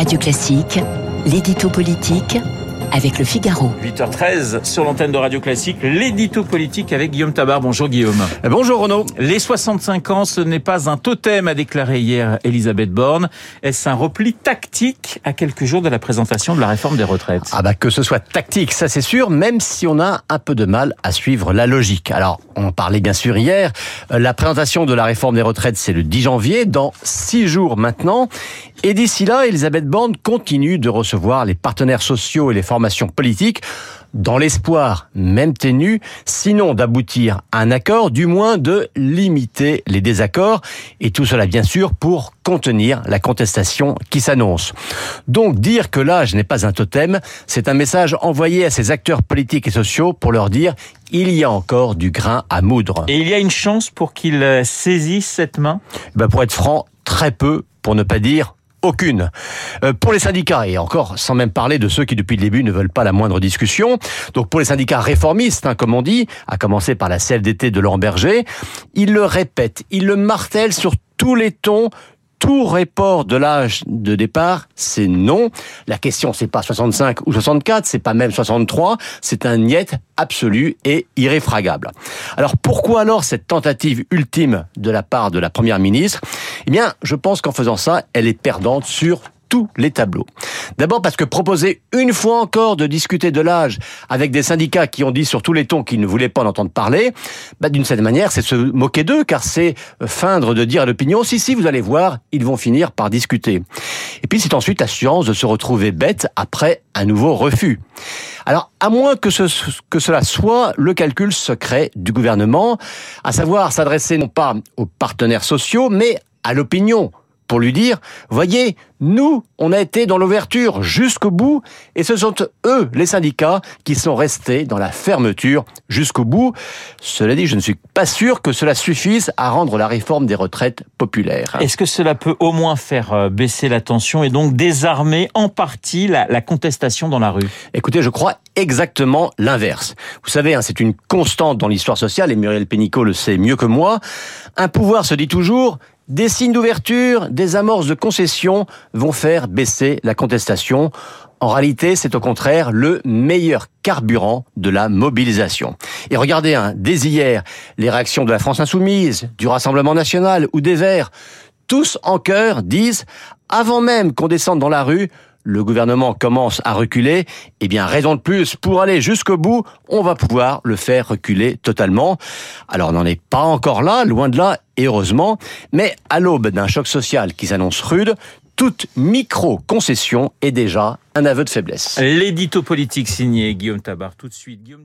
Radio Classique, l'édito politique avec le Figaro. 8h13 sur l'antenne de Radio Classique, l'édito politique avec Guillaume Tabar. Bonjour Guillaume. Bonjour Renaud. Les 65 ans, ce n'est pas un totem, a déclaré hier Elisabeth Borne. Est-ce un repli tactique à quelques jours de la présentation de la réforme des retraites? Ah bah que ce soit tactique, ça c'est sûr, même si on a un peu de mal à suivre la logique. Alors, on en parlait bien sûr hier, la présentation de la réforme des retraites c'est le 10 janvier, dans six jours maintenant. Et d'ici là, Elisabeth Borne continue de recevoir les partenaires sociaux et les formations politiques dans l'espoir, même ténu, sinon d'aboutir à un accord, du moins de limiter les désaccords, et tout cela bien sûr pour contenir la contestation qui s'annonce. Donc dire que l'âge n'est pas un totem, c'est un message envoyé à ces acteurs politiques et sociaux pour leur dire il y a encore du grain à moudre. Et il y a une chance pour qu'ils saisissent cette main? Ben Pour être franc, très peu, pour ne pas dire aucune. Euh, pour les syndicats, et encore sans même parler de ceux qui depuis le début ne veulent pas la moindre discussion, donc pour les syndicats réformistes, hein, comme on dit, à commencer par la CFDT de Laurent Berger, ils le répètent, ils le martèlent sur tous les tons, tout report de l'âge de départ, c'est non. La question, c'est pas 65 ou 64, c'est pas même 63, c'est un niet absolu et irréfragable. Alors pourquoi alors cette tentative ultime de la part de la première ministre Eh bien, je pense qu'en faisant ça, elle est perdante sur tous les tableaux. D'abord parce que proposer une fois encore de discuter de l'âge avec des syndicats qui ont dit sur tous les tons qu'ils ne voulaient pas en entendre parler, bah, d'une certaine manière, c'est se moquer d'eux, car c'est feindre de dire à l'opinion, si, si, vous allez voir, ils vont finir par discuter. Et puis c'est ensuite l'assurance de se retrouver bête après un nouveau refus. Alors, à moins que, ce, que cela soit le calcul secret du gouvernement, à savoir s'adresser non pas aux partenaires sociaux, mais à l'opinion, pour lui dire, voyez, nous, on a été dans l'ouverture jusqu'au bout, et ce sont eux, les syndicats, qui sont restés dans la fermeture jusqu'au bout. Cela dit, je ne suis pas sûr que cela suffise à rendre la réforme des retraites populaire. Est-ce que cela peut au moins faire euh, baisser la tension et donc désarmer en partie la, la contestation dans la rue? Écoutez, je crois exactement l'inverse. Vous savez, hein, c'est une constante dans l'histoire sociale, et Muriel Pénicaud le sait mieux que moi. Un pouvoir se dit toujours des signes d'ouverture, des amorces de concession vont faire baisser la contestation. En réalité, c'est au contraire le meilleur carburant de la mobilisation. Et regardez, hein, dès hier, les réactions de la France insoumise, du Rassemblement national ou des Verts, tous en chœur disent, avant même qu'on descende dans la rue, le gouvernement commence à reculer, eh bien raison de plus pour aller jusqu'au bout, on va pouvoir le faire reculer totalement. Alors on n'en est pas encore là, loin de là, et heureusement, mais à l'aube d'un choc social qui s'annonce rude, toute micro-concession est déjà un aveu de faiblesse. L'édito politique signé Guillaume Tabar, tout de suite Guillaume.